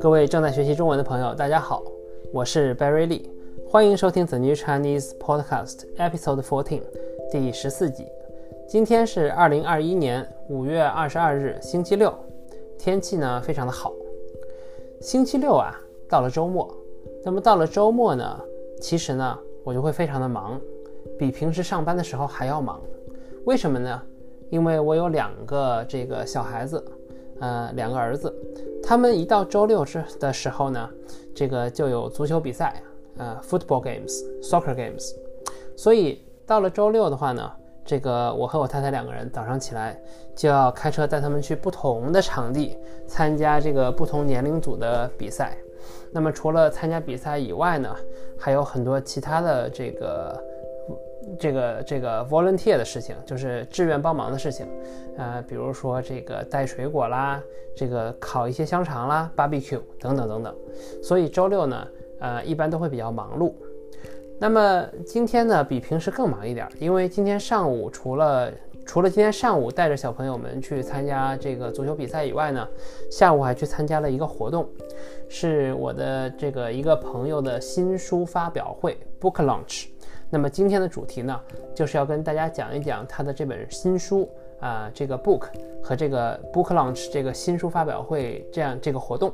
各位正在学习中文的朋友，大家好，我是 Barry Lee，欢迎收听 The New Chinese Podcast Episode Fourteen，第十四集。今天是二零二一年五月二十二日，星期六，天气呢非常的好。星期六啊，到了周末，那么到了周末呢，其实呢我就会非常的忙，比平时上班的时候还要忙。为什么呢？因为我有两个这个小孩子，呃，两个儿子。他们一到周六之的时候呢，这个就有足球比赛，呃，football games，soccer games。所以到了周六的话呢，这个我和我太太两个人早上起来就要开车带他们去不同的场地参加这个不同年龄组的比赛。那么除了参加比赛以外呢，还有很多其他的这个。这个这个 volunteer 的事情，就是志愿帮忙的事情，呃，比如说这个带水果啦，这个烤一些香肠啦，barbecue 等等等等。所以周六呢，呃，一般都会比较忙碌。那么今天呢，比平时更忙一点，因为今天上午除了除了今天上午带着小朋友们去参加这个足球比赛以外呢，下午还去参加了一个活动，是我的这个一个朋友的新书发表会 book launch。那么今天的主题呢，就是要跟大家讲一讲他的这本新书啊，这个 book 和这个 book launch 这个新书发表会这样这个活动。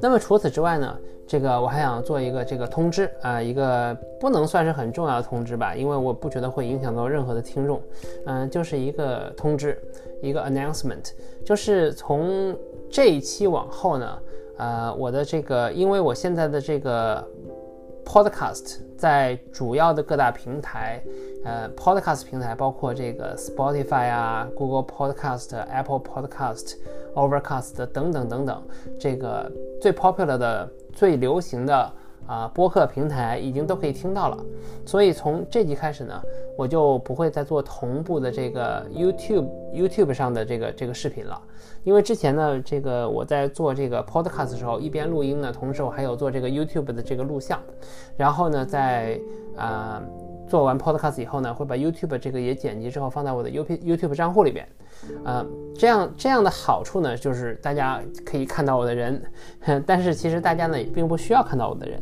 那么除此之外呢，这个我还想做一个这个通知啊，一个不能算是很重要的通知吧，因为我不觉得会影响到任何的听众，嗯，就是一个通知，一个 announcement，就是从这一期往后呢，呃，我的这个，因为我现在的这个。Podcast 在主要的各大平台，呃，Podcast 平台包括这个 Spotify 啊、Google Podcast、Apple Podcast、Overcast 等等等等，这个最 popular 的、最流行的。啊，播客平台已经都可以听到了，所以从这集开始呢，我就不会再做同步的这个 YouTube YouTube 上的这个这个视频了，因为之前呢，这个我在做这个 Podcast 的时候，一边录音呢，同时我还有做这个 YouTube 的这个录像，然后呢，在啊。做完 Podcast 以后呢，会把 YouTube 这个也剪辑之后放在我的 YouTube YouTube 账户里边，呃，这样这样的好处呢，就是大家可以看到我的人，但是其实大家呢也并不需要看到我的人。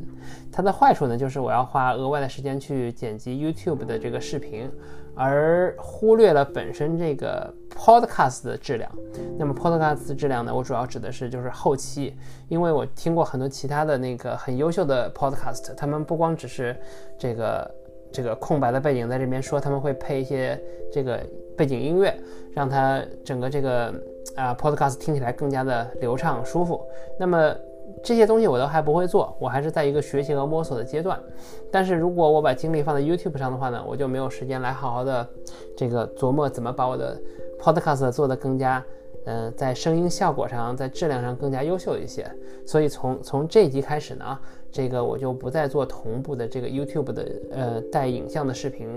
它的坏处呢，就是我要花额外的时间去剪辑 YouTube 的这个视频，而忽略了本身这个 Podcast 的质量。那么 Podcast 的质量呢，我主要指的是就是后期，因为我听过很多其他的那个很优秀的 Podcast，他们不光只是这个。这个空白的背景在这边说，他们会配一些这个背景音乐，让它整个这个啊 podcast 听起来更加的流畅舒服。那么这些东西我都还不会做，我还是在一个学习和摸索的阶段。但是如果我把精力放在 YouTube 上的话呢，我就没有时间来好好的这个琢磨怎么把我的 podcast 做得更加。嗯，在声音效果上，在质量上更加优秀一些，所以从从这一集开始呢，这个我就不再做同步的这个 YouTube 的呃带影像的视频，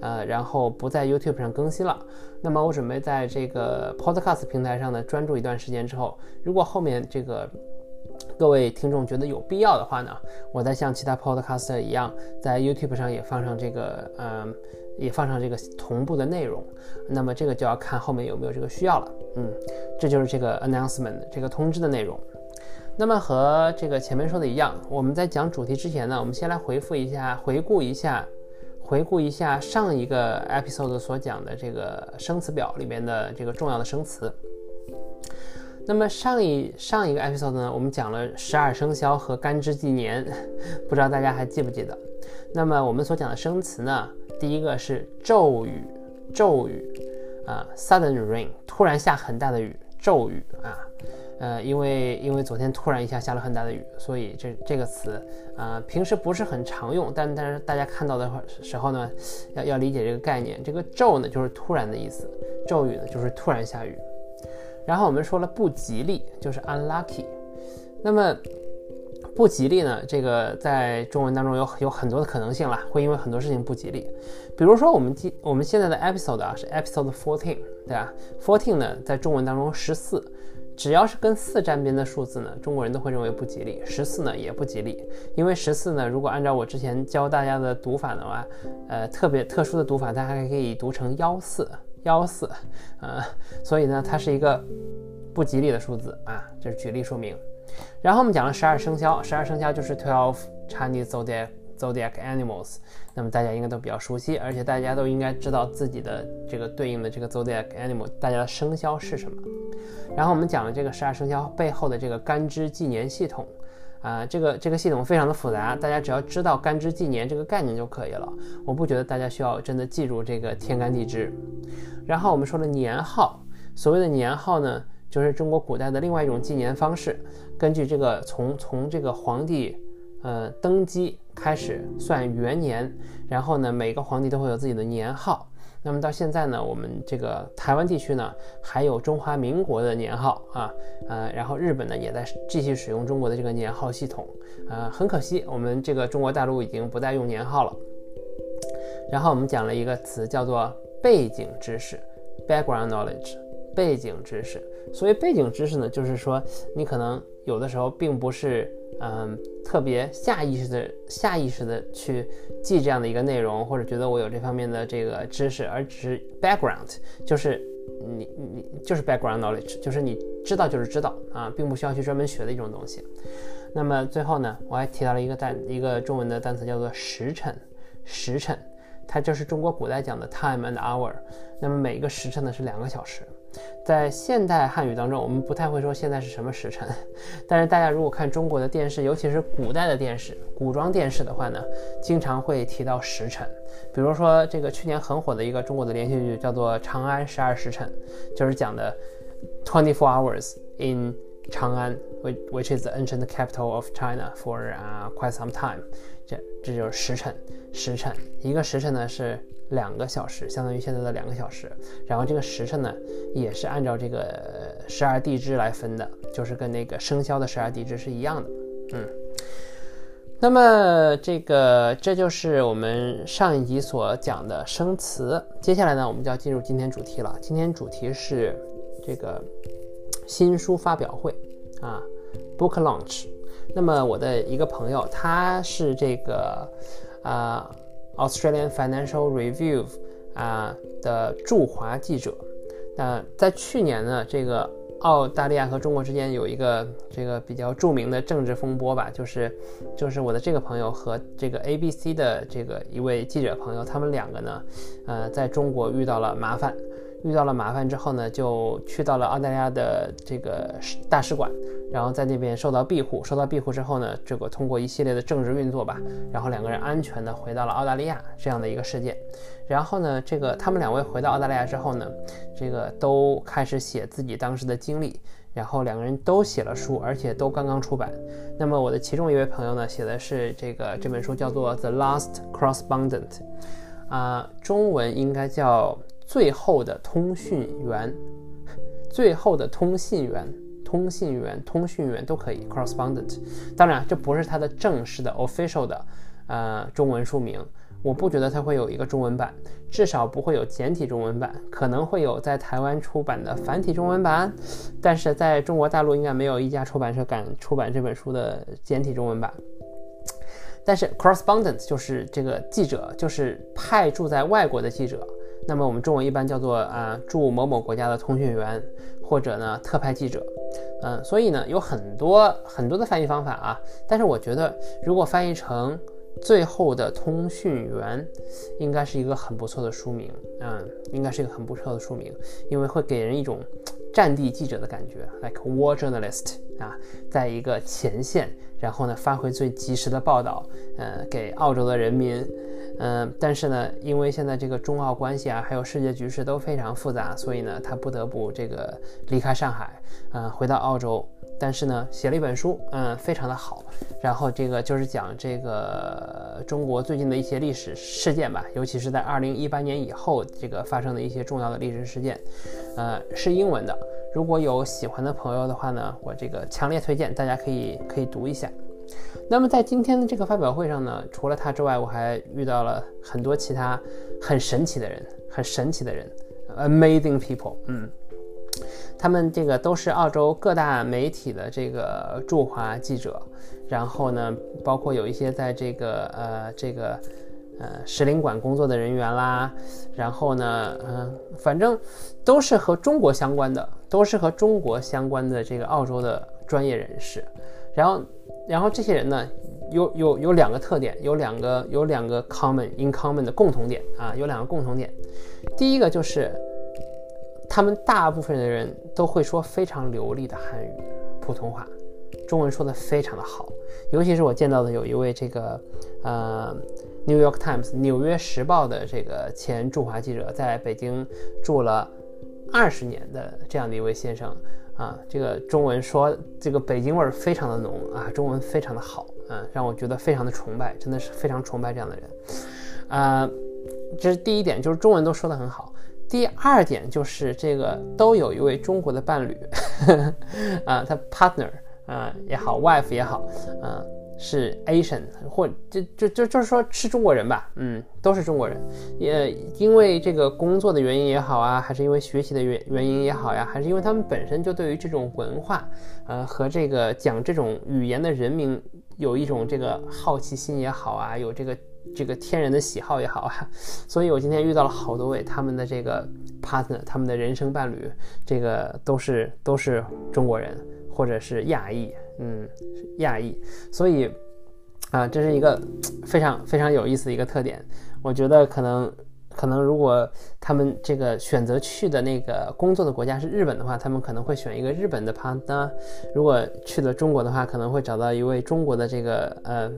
呃，然后不在 YouTube 上更新了。那么我准备在这个 Podcast 平台上呢专注一段时间之后，如果后面这个各位听众觉得有必要的话呢，我再像其他 Podcaster 一样，在 YouTube 上也放上这个嗯。也放上这个同步的内容，那么这个就要看后面有没有这个需要了。嗯，这就是这个 announcement 这个通知的内容。那么和这个前面说的一样，我们在讲主题之前呢，我们先来回复一下，回顾一下，回顾一下上一个 episode 所讲的这个生词表里面的这个重要的生词。那么上一上一个 episode 呢，我们讲了十二生肖和干支纪年，不知道大家还记不记得？那么我们所讲的生词呢？第一个是骤雨，骤雨啊，sudden rain，突然下很大的雨，骤雨啊，呃，因为因为昨天突然一下下了很大的雨，所以这这个词啊，平时不是很常用，但但是大家看到的时候呢，要要理解这个概念。这个骤呢就是突然的意思，骤雨呢就是突然下雨。然后我们说了不吉利，就是 unlucky。那么不吉利呢？这个在中文当中有有很多的可能性了，会因为很多事情不吉利。比如说我们今我们现在的 episode 啊是 episode fourteen，对吧？fourteen 呢在中文当中十四，只要是跟四沾边的数字呢，中国人都会认为不吉利。十四呢也不吉利，因为十四呢，如果按照我之前教大家的读法的话，呃，特别特殊的读法，它还可以读成幺四幺四，呃，所以呢，它是一个不吉利的数字啊，这是举例说明。然后我们讲了十二生肖，十二生肖就是 twelve Chinese zodiac zodiac animals，那么大家应该都比较熟悉，而且大家都应该知道自己的这个对应的这个 zodiac animal，大家的生肖是什么。然后我们讲了这个十二生肖背后的这个干支纪年系统，啊，这个这个系统非常的复杂，大家只要知道干支纪年这个概念就可以了。我不觉得大家需要真的记住这个天干地支。然后我们说的年号，所谓的年号呢，就是中国古代的另外一种纪年方式，根据这个从从这个皇帝呃登基开始算元年，然后呢每个皇帝都会有自己的年号。那么到现在呢，我们这个台湾地区呢，还有中华民国的年号啊，呃，然后日本呢也在继续使用中国的这个年号系统，呃，很可惜，我们这个中国大陆已经不再用年号了。然后我们讲了一个词叫做背景知识 （background knowledge），背景知识。所谓背景知识呢，就是说你可能有的时候并不是。嗯，特别下意识的、下意识的去记这样的一个内容，或者觉得我有这方面的这个知识，而只是 background，就是你你就是 background knowledge，就是你知道就是知道啊，并不需要去专门学的一种东西。那么最后呢，我还提到了一个单一个中文的单词，叫做时辰，时辰，它就是中国古代讲的 time and hour。那么每一个时辰呢是两个小时。在现代汉语当中，我们不太会说现在是什么时辰，但是大家如果看中国的电视，尤其是古代的电视、古装电视的话呢，经常会提到时辰。比如说这个去年很火的一个中国的连续剧叫做《长安十二时辰》，就是讲的 twenty four hours in 长安，which which is the ancient capital of China for a quite some time。这这就是时辰，时辰一个时辰呢是。两个小时，相当于现在的两个小时。然后这个时辰呢，也是按照这个十二地支来分的，就是跟那个生肖的十二地支是一样的。嗯，那么这个这就是我们上一集所讲的生词。接下来呢，我们就要进入今天主题了。今天主题是这个新书发表会啊，book launch。那么我的一个朋友，他是这个啊。Australian Financial Review 啊的驻华记者，那在去年呢，这个澳大利亚和中国之间有一个这个比较著名的政治风波吧，就是就是我的这个朋友和这个 ABC 的这个一位记者朋友，他们两个呢，呃，在中国遇到了麻烦。遇到了麻烦之后呢，就去到了澳大利亚的这个大使馆，然后在那边受到庇护。受到庇护之后呢，这个通过一系列的政治运作吧，然后两个人安全的回到了澳大利亚这样的一个事件。然后呢，这个他们两位回到澳大利亚之后呢，这个都开始写自己当时的经历，然后两个人都写了书，而且都刚刚出版。那么我的其中一位朋友呢，写的是这个这本书叫做《The Last Correspondent》，啊，中文应该叫。最后的通讯员，最后的通信员，通信员，通讯员都可以，correspondent。当然，这不是它的正式的 official 的呃中文书名。我不觉得它会有一个中文版，至少不会有简体中文版，可能会有在台湾出版的繁体中文版，但是在中国大陆应该没有一家出版社敢出版这本书的简体中文版。但是 correspondent 就是这个记者，就是派驻在外国的记者。那么我们中文一般叫做啊驻某某国家的通讯员，或者呢特派记者，嗯，所以呢有很多很多的翻译方法啊，但是我觉得如果翻译成最后的通讯员，应该是一个很不错的书名，嗯，应该是一个很不错的书名，因为会给人一种战地记者的感觉，like war journalist 啊，在一个前线，然后呢发回最及时的报道，呃，给澳洲的人民。嗯，但是呢，因为现在这个中澳关系啊，还有世界局势都非常复杂，所以呢，他不得不这个离开上海，嗯，回到澳洲。但是呢，写了一本书，嗯，非常的好。然后这个就是讲这个中国最近的一些历史事件吧，尤其是在二零一八年以后这个发生的一些重要的历史事件，呃，是英文的。如果有喜欢的朋友的话呢，我这个强烈推荐大家可以可以读一下。那么在今天的这个发表会上呢，除了他之外，我还遇到了很多其他很神奇的人，很神奇的人，amazing people。嗯，他们这个都是澳洲各大媒体的这个驻华记者，然后呢，包括有一些在这个呃这个呃使领馆工作的人员啦，然后呢，嗯，反正都是和中国相关的，都是和中国相关的这个澳洲的专业人士。然后，然后这些人呢，有有有两个特点，有两个有两个 common in common 的共同点啊，有两个共同点。第一个就是，他们大部分的人都会说非常流利的汉语、普通话，中文说的非常的好。尤其是我见到的有一位这个，呃，《New York Times》纽约时报的这个前驻华记者，在北京住了二十年的这样的一位先生。啊，这个中文说这个北京味儿非常的浓啊，中文非常的好啊，让我觉得非常的崇拜，真的是非常崇拜这样的人。啊，这是第一点，就是中文都说得很好。第二点就是这个都有一位中国的伴侣，啊，他 partner 啊也好，wife 也好，啊。是 Asian 或就就就就是说是中国人吧，嗯，都是中国人，也因为这个工作的原因也好啊，还是因为学习的原原因也好呀，还是因为他们本身就对于这种文化，呃，和这个讲这种语言的人民有一种这个好奇心也好啊，有这个这个天然的喜好也好啊，所以我今天遇到了好多位他们的这个 partner，他们的人生伴侣，这个都是都是中国人或者是亚裔。嗯，亚裔，所以啊，这是一个非常非常有意思的一个特点。我觉得可能可能，如果他们这个选择去的那个工作的国家是日本的话，他们可能会选一个日本的 partner；如果去了中国的话，可能会找到一位中国的这个呃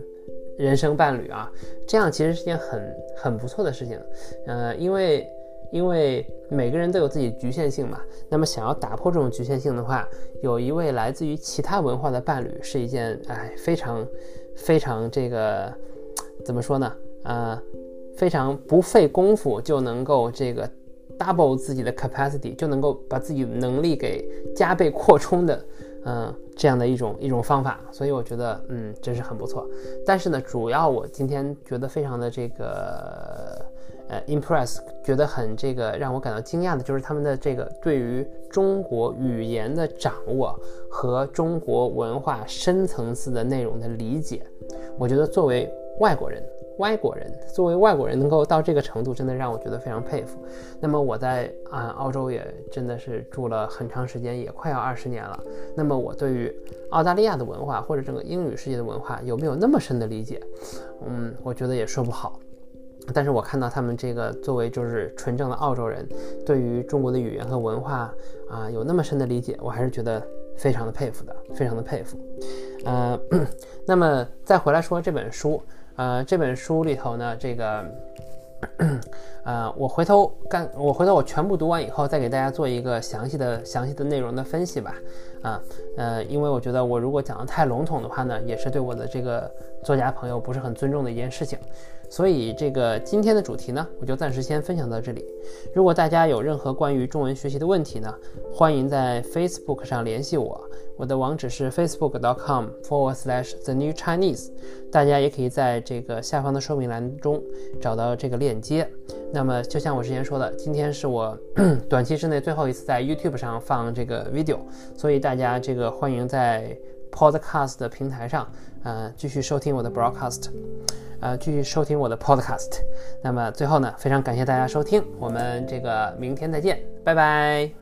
人生伴侣啊。这样其实是件很很不错的事情，呃，因为。因为每个人都有自己局限性嘛，那么想要打破这种局限性的话，有一位来自于其他文化的伴侣是一件哎非常非常这个怎么说呢？呃，非常不费功夫就能够这个 double 自己的 capacity，就能够把自己能力给加倍扩充的，嗯，这样的一种一种方法。所以我觉得，嗯，真是很不错。但是呢，主要我今天觉得非常的这个。呃，impress 觉得很这个让我感到惊讶的就是他们的这个对于中国语言的掌握和中国文化深层次的内容的理解。我觉得作为外国人，外国人作为外国人能够到这个程度，真的让我觉得非常佩服。那么我在啊澳洲也真的是住了很长时间，也快要二十年了。那么我对于澳大利亚的文化或者整个英语世界的文化有没有那么深的理解？嗯，我觉得也说不好。但是我看到他们这个作为就是纯正的澳洲人，对于中国的语言和文化啊有那么深的理解，我还是觉得非常的佩服的，非常的佩服。呃，那么再回来说这本书，呃，这本书里头呢，这个，呃，我回头干，我回头我全部读完以后，再给大家做一个详细的、详细的内容的分析吧。啊，呃，因为我觉得我如果讲的太笼统的话呢，也是对我的这个作家朋友不是很尊重的一件事情。所以这个今天的主题呢，我就暂时先分享到这里。如果大家有任何关于中文学习的问题呢，欢迎在 Facebook 上联系我，我的网址是 facebook.com/forward/slash/the_new_chinese。大家也可以在这个下方的说明栏中找到这个链接。那么就像我之前说的，今天是我 短期之内最后一次在 YouTube 上放这个 video，所以大家这个欢迎在 Podcast 的平台上，呃，继续收听我的 broadcast。呃，继续收听我的 podcast。那么最后呢，非常感谢大家收听，我们这个明天再见，拜拜。